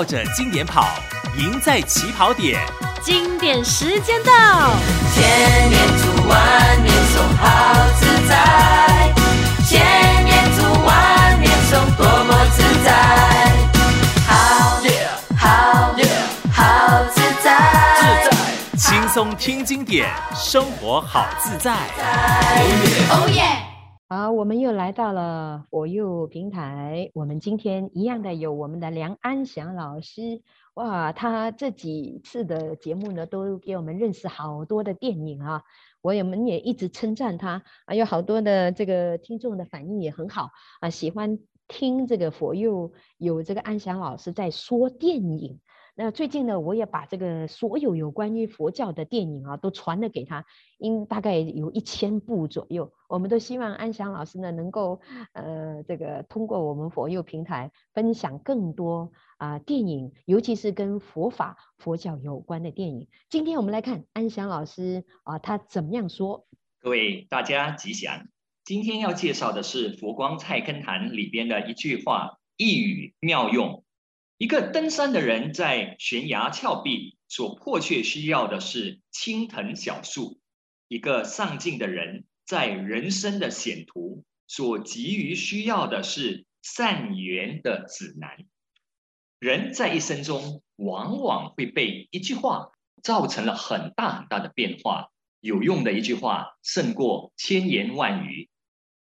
绕着经典跑，赢在起跑点。经典时间到，千年读万年诵，好自在。千年读万年诵，多么自在。好，好，好自在。自在，轻松听经典，生活好自在。哦耶！好，我们又来到了佛佑平台。我们今天一样的有我们的梁安祥老师。哇，他这几次的节目呢，都给我们认识好多的电影啊。我也们也一直称赞他，还有好多的这个听众的反应也很好啊，喜欢听这个佛佑有这个安祥老师在说电影。那最近呢，我也把这个所有有关于佛教的电影啊，都传了给他，应大概有一千部左右。我们都希望安祥老师呢，能够呃，这个通过我们佛佑平台分享更多啊、电影，尤其是跟佛法、佛教有关的电影。今天我们来看安祥老师啊、他怎么样说？各位大家吉祥。今天要介绍的是《佛光菜根谭》里边的一句话，一语妙用。一个登山的人在悬崖峭壁所迫切需要的是青藤小树；一个上进的人在人生的险途所急于需要的是善缘的指南。人在一生中往往会被一句话造成了很大很大的变化，有用的一句话胜过千言万语。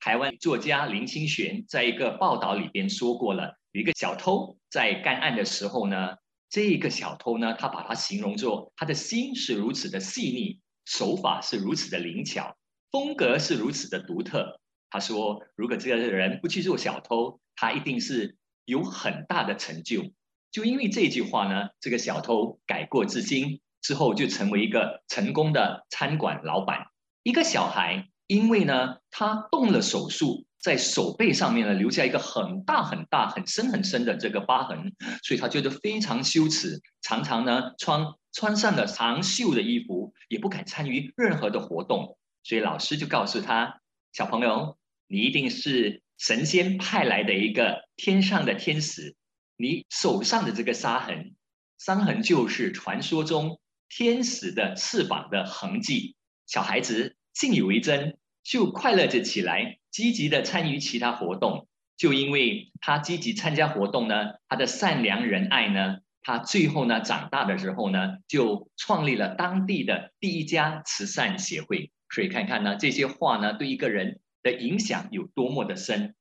台湾作家林清玄在一个报道里边说过了。有一个小偷在干案的时候呢，这个小偷呢，他把他形容作他的心是如此的细腻，手法是如此的灵巧，风格是如此的独特。他说，如果这个人不去做小偷，他一定是有很大的成就。就因为这句话呢，这个小偷改过自新之后，就成为一个成功的餐馆老板。一个小孩，因为呢，他动了手术。在手背上面呢，留下一个很大很大、很深很深的这个疤痕，所以他觉得非常羞耻，常常呢穿穿上了长袖的衣服，也不敢参与任何的活动。所以老师就告诉他：“小朋友，你一定是神仙派来的一个天上的天使，你手上的这个伤痕，伤痕就是传说中天使的翅膀的痕迹。”小孩子信以为真，就快乐着起来。积极的参与其他活动，就因为他积极参加活动呢，他的善良仁爱呢，他最后呢长大的时候呢，就创立了当地的第一家慈善协会。所以看看呢，这些话呢，对一个人的影响有多么的深。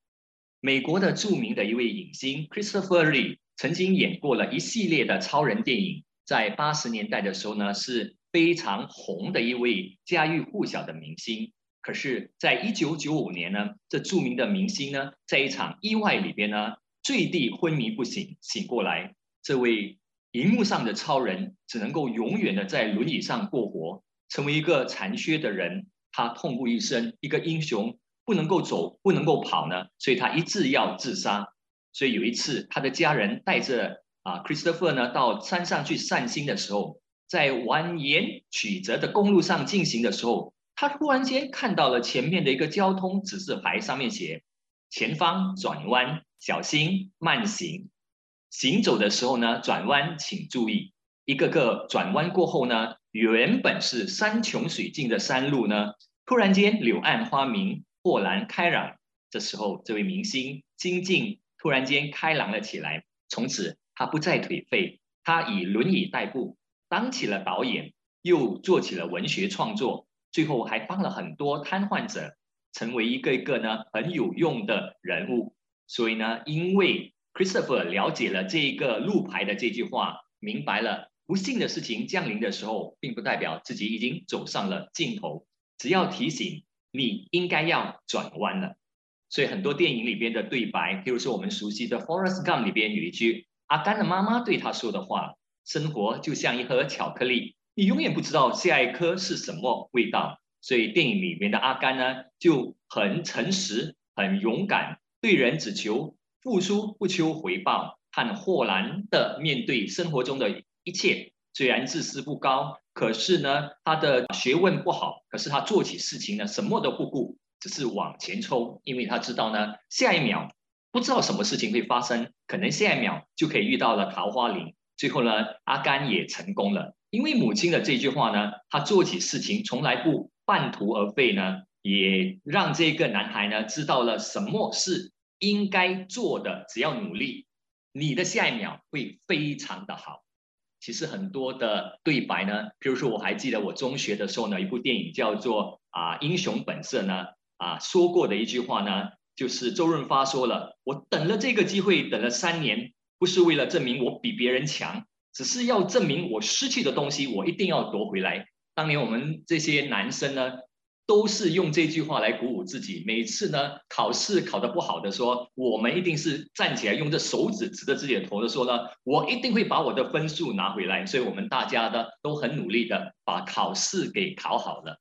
美国的著名的一位影星 Christopher Lee 曾经演过了一系列的超人电影，在八十年代的时候呢，是非常红的一位家喻户晓的明星。可是，在一九九五年呢，这著名的明星呢，在一场意外里边呢，坠地昏迷不醒，醒过来，这位荧幕上的超人只能够永远的在轮椅上过活，成为一个残缺的人，他痛不欲生。一个英雄不能够走，不能够跑呢，所以他一直要自杀。所以有一次，他的家人带着啊，Christopher 呢，到山上去散心的时候，在蜿蜒曲折的公路上进行的时候。他突然间看到了前面的一个交通指示牌，上面写“前方转弯，小心慢行”。行走的时候呢，转弯请注意。一个个转弯过后呢，原本是山穷水尽的山路呢，突然间柳暗花明，豁然开朗。这时候，这位明星心境突然间开朗了起来。从此，他不再颓废，他以轮椅代步，当起了导演，又做起了文学创作。最后还帮了很多瘫痪者，成为一个一个呢很有用的人物。所以呢，因为 Christopher 了解了这一个路牌的这句话，明白了不幸的事情降临的时候，并不代表自己已经走上了尽头，只要提醒你应该要转弯了。所以很多电影里边的对白，譬如说我们熟悉的《Forest Gump》里边有一句阿甘的妈妈对他说的话：“生活就像一盒巧克力。”你永远不知道下一颗是什么味道，所以电影里面的阿甘呢，就很诚实、很勇敢，对人只求付出，不求回报，很豁然的面对生活中的一切。虽然自私不高，可是呢，他的学问不好，可是他做起事情呢，什么都不顾，只是往前冲，因为他知道呢，下一秒不知道什么事情会发生，可能下一秒就可以遇到了桃花林。最后呢，阿甘也成功了，因为母亲的这句话呢，他做起事情从来不半途而废呢，也让这个男孩呢知道了什么是应该做的，只要努力，你的下一秒会非常的好。其实很多的对白呢，比如说我还记得我中学的时候呢，一部电影叫做啊《英雄本色》呢，啊说过的一句话呢，就是周润发说了，我等了这个机会，等了三年。不是为了证明我比别人强，只是要证明我失去的东西，我一定要夺回来。当年我们这些男生呢，都是用这句话来鼓舞自己。每次呢，考试考得不好的说，我们一定是站起来，用这手指指着自己的头的说呢，我一定会把我的分数拿回来。所以，我们大家呢都很努力的把考试给考好了。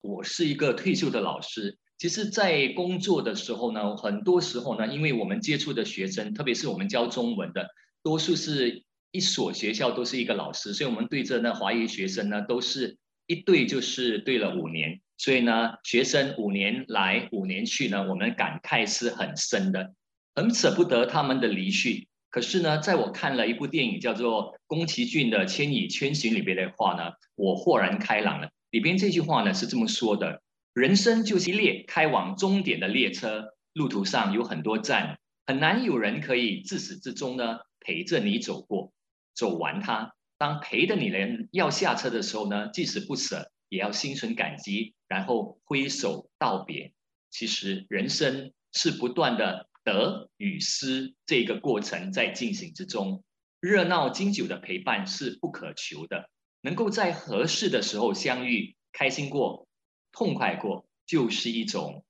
我是一个退休的老师。其实，在工作的时候呢，很多时候呢，因为我们接触的学生，特别是我们教中文的，多数是一所学校都是一个老师，所以我们对着那华裔学生呢，都是一对就是对了五年，所以呢，学生五年来五年去呢，我们感慨是很深的，很舍不得他们的离去。可是呢，在我看了一部电影叫做宫崎骏的《千与千寻》里边的话呢，我豁然开朗了。里边这句话呢是这么说的。人生就是一列开往终点的列车，路途上有很多站，很难有人可以自始至终呢陪着你走过，走完它。当陪着你的人要下车的时候呢，即使不舍，也要心存感激，然后挥手道别。其实人生是不断的得与失这个过程在进行之中，热闹经久的陪伴是不可求的，能够在合适的时候相遇，开心过。痛快过就是一种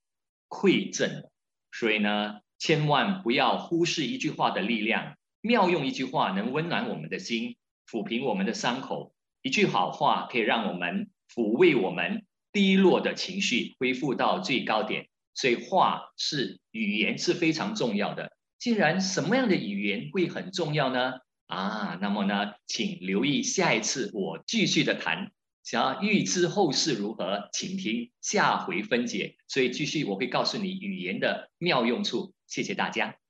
馈赠，所以呢，千万不要忽视一句话的力量。妙用一句话能温暖我们的心，抚平我们的伤口。一句好话可以让我们抚慰我们低落的情绪，恢复到最高点。所以话是语言是非常重要的。既然什么样的语言会很重要呢？啊，那么呢，请留意下一次我继续的谈。想要预知后事如何，请听下回分解。所以继续，我会告诉你语言的妙用处。谢谢大家。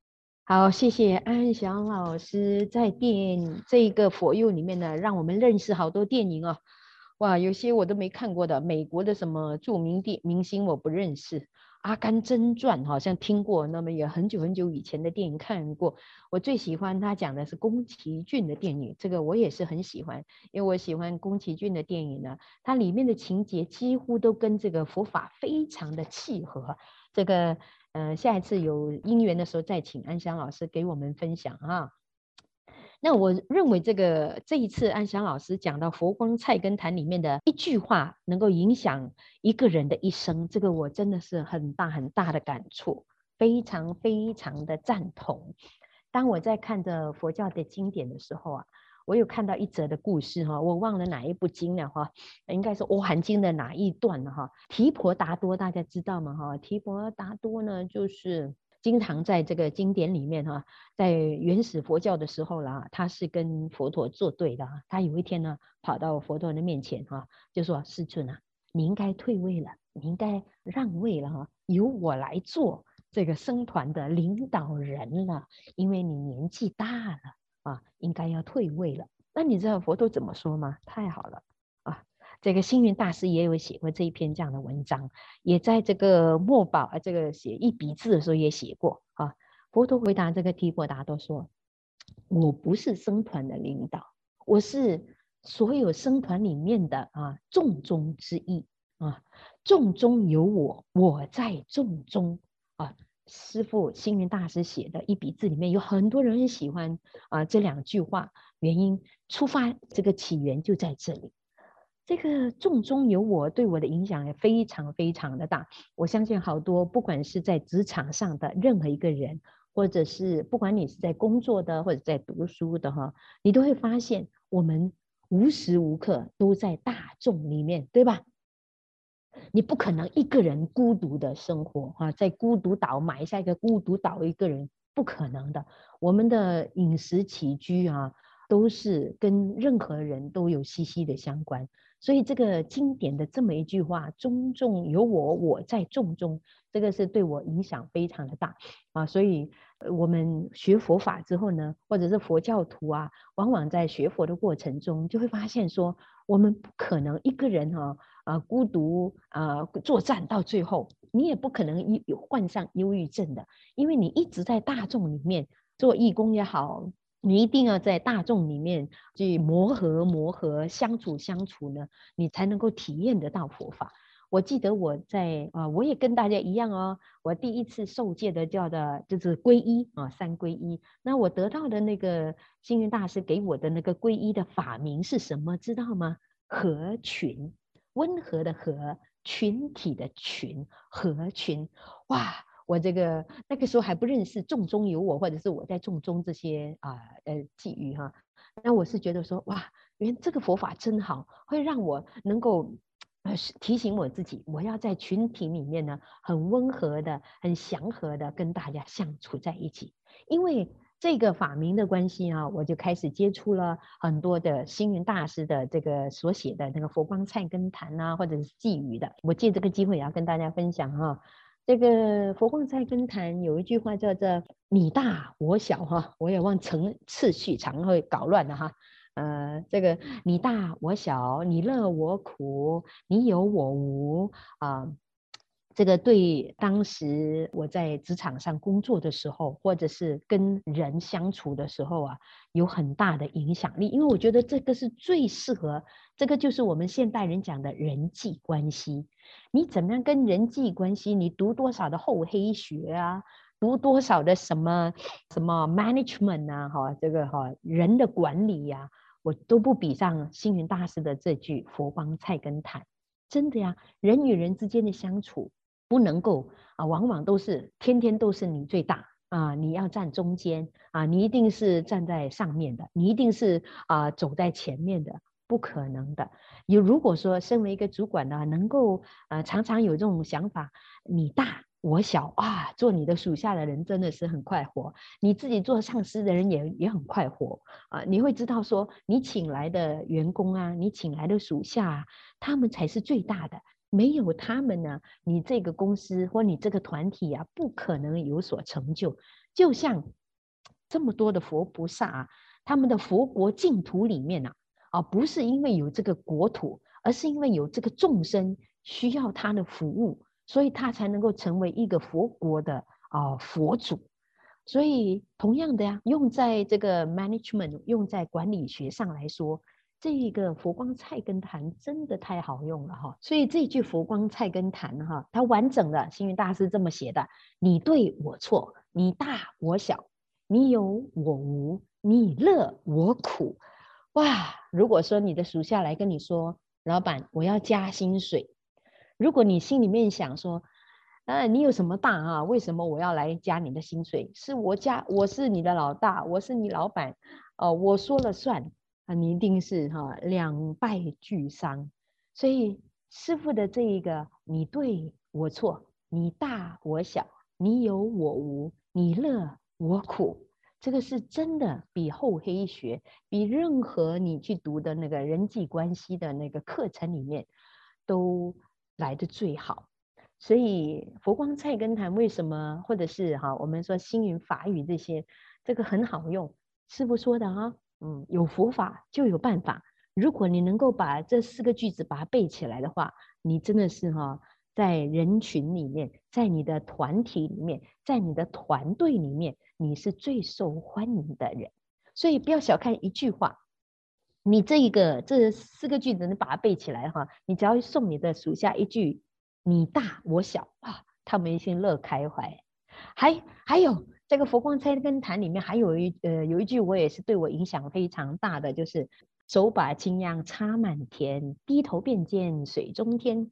好，谢谢安祥老师在电这个 For You 里面呢，让我们认识好多电影哦。哇，有些我都没看过的，美国的什么著名电明星我不认识。《阿甘正传》好像听过，那么也很久很久以前的电影看过。我最喜欢他讲的是宫崎骏的电影，这个我也是很喜欢，因为我喜欢宫崎骏的电影呢，它里面的情节几乎都跟这个佛法非常的契合。这个，呃，下一次有因缘的时候再请安祥老师给我们分享啊。那我认为这个这一次安祥老师讲到佛光菜根谭里面的一句话，能够影响一个人的一生，这个我真的是很大很大的感触，非常非常的赞同。当我在看着佛教的经典的时候啊，我有看到一则的故事哈，我忘了哪一部经了哈，应该是《阿含经》的哪一段了哈。提婆达多大家知道吗哈？提婆达多呢就是。经常在这个经典里面哈，在原始佛教的时候啦，他是跟佛陀作对的。他有一天呢，跑到佛陀的面前哈，就说：“世尊啊，你应该退位了，你应该让位了哈，由我来做这个僧团的领导人了，因为你年纪大了啊，应该要退位了。”那你知道佛陀怎么说吗？太好了啊。这个星云大师也有写过这一篇这样的文章，也在这个墨宝啊，这个写一笔字的时候也写过啊。佛陀回答这个提婆达多说：“我不是僧团的领导，我是所有僧团里面的啊众中之一啊，众中有我，我在众中啊。”师父星云大师写的一笔字里面有很多人很喜欢啊这两句话，原因出发这个起源就在这里。这个众中有我，对我的影响也非常非常的大。我相信好多，不管是在职场上的任何一个人，或者是不管你是在工作的，或者在读书的哈，你都会发现，我们无时无刻都在大众里面，对吧？你不可能一个人孤独的生活哈，在孤独岛埋下一个孤独岛一个人，不可能的。我们的饮食起居啊，都是跟任何人都有息息的相关。所以这个经典的这么一句话，“众中有我，我在众中”，这个是对我影响非常的大啊。所以我们学佛法之后呢，或者是佛教徒啊，往往在学佛的过程中，就会发现说，我们不可能一个人哈啊孤独啊作战到最后，你也不可能有患上忧郁症的，因为你一直在大众里面做义工也好，你一定要在大众里面去磨合磨合相处相处呢，你才能够体验得到佛法。我记得我在啊，我也跟大家一样哦。我第一次受戒的叫的就是皈依啊，三皈依。那我得到的那个星云大师给我的那个皈依的法名是什么？知道吗？合群，温和的和，群体的群，合群。哇，我这个那个时候还不认识“众中有我”或者是我在众中这些啊呃际遇哈。那我是觉得说哇，原这个佛法真好，会让我能够。呃，提醒我自己，我要在群体里面呢，很温和的、很祥和的跟大家相处在一起。因为这个法名的关系啊，我就开始接触了很多的星云大师的这个所写的那个《佛光菜根谭》啊，或者是寄语的。我借这个机会也要跟大家分享哈、啊，这个《佛光菜根谭》有一句话叫做“你大我小”哈，我也忘成次序，常会搞乱的哈。呃，这个你大我小，你乐我苦，你有我无啊、这个对当时我在职场上工作的时候，或者是跟人相处的时候啊，有很大的影响力。因为我觉得这个是最适合，这个就是我们现代人讲的人际关系。你怎么样跟人际关系？你读多少的厚黑学啊？读多少的什么什么 management 啊？哈，这个哈人的管理呀、啊。我都不比上星云大师的这句“佛光菜根谭”，真的呀！人与人之间的相处不能够啊，往往都是天天都是你最大啊，你要站中间啊，你一定是站在上面的，你一定是啊走在前面的，不可能的。有如果说身为一个主管呢，能够啊常常有这种想法，你大。我小啊，做你的属下的人真的是很快活，你自己做上司的人也也很快活啊。你会知道说，你请来的员工啊，你请来的属下啊，他们才是最大的，没有他们呢，你这个公司或你这个团体啊，不可能有所成就。就像 这么多的佛菩萨啊，他们的佛国净土里面啊，啊，不是因为有这个国土，而是因为有这个众生需要他的服务。所以他才能够成为一个佛国的啊佛祖，所以同样的呀，用在这个 management，用在管理学上来说，这个佛光菜根谭真的太好用了哈。所以这句佛光菜根谭哈，它完整的星云大师这么写的：你对我错，你大我小，你有我无，你乐我苦。哇！如果说你的属下来跟你说，老板，我要加薪水。如果你心里面想说，啊，你有什么大啊？为什么我要来加你的薪水？是我加，我是你的老大，我是你老板，哦、我说了算啊，你一定是哈、两败俱伤。所以师傅的这一个，你对我错，你大我小，你有我无，你乐我苦，这个是真的比厚黑学，比任何你去读的那个人际关系的那个课程里面都。来的最好，所以佛光菜根谭为什么，或者是哈，我们说星云法语这些，这个很好用。师傅说的哈，嗯，有佛法就有办法。如果你能够把这四个句子把它背起来的话，你真的是哈，在人群里面，在你的团体里面，在你的团队里面，你是最受欢迎的人。所以不要小看一句话。你这一个这四个句子，你把它背起来哈，你只要送你的属下一句“你大我小”，啊，他们一定乐开怀。还还有这个《佛光菜根谭》里面还有一呃有一句我也是对我影响非常大的，就是“手把青秧插满田，低头便见水中天。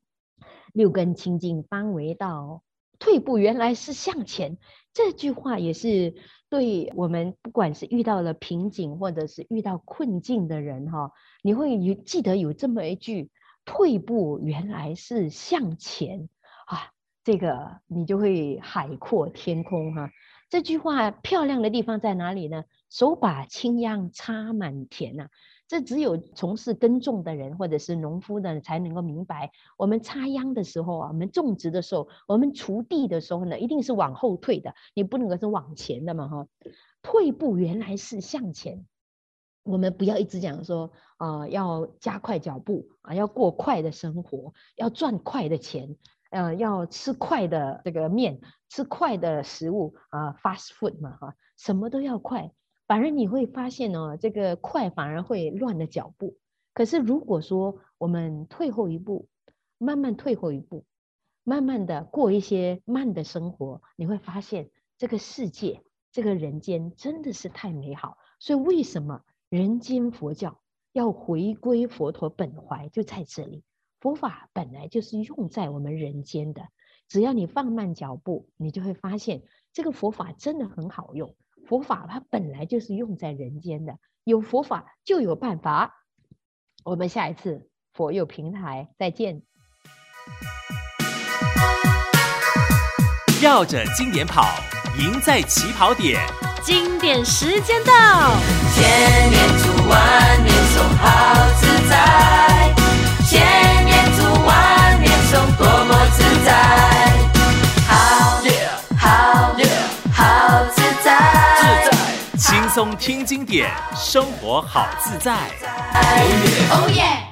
六根清净方为道，退步原来是向前”。这句话也是。对我们，不管是遇到了瓶颈，或者是遇到困境的人，哈，你会有记得有这么一句：“退步原来是向前啊！”这个你就会海阔天空哈。这句话漂亮的地方在哪里呢？手把青秧插满田呐、啊，这只有从事耕种的人或者是农夫的才能够明白。我们插秧的时候啊，我们种植的时候，我们锄地的时候呢，一定是往后退的，你不能够是往前的嘛哈。退步原来是向前，我们不要一直讲说啊、要加快脚步啊，要过快的生活，要赚快的钱。呃，要吃快的这个面，吃快的食物啊，呃，fast food 嘛，哈，什么都要快，反而你会发现哦，这个快反而会乱了脚步。可是如果说我们退后一步，慢慢退后一步，慢慢的过一些慢的生活，你会发现这个世界，这个人间真的是太美好。所以为什么人间佛教要回归佛陀本怀，就在这里。佛法本来就是用在我们人间的，只要你放慢脚步，你就会发现这个佛法真的很好用。佛法它本来就是用在人间的，有佛法就有办法。我们下一次佛佑平台再见。绕着经典跑，赢在起跑点。经典时间到，千年读万年诵好自在，千年读万年诵多么自在，好，好，好自在，自在，轻松听经典，生活好自在。哦耶！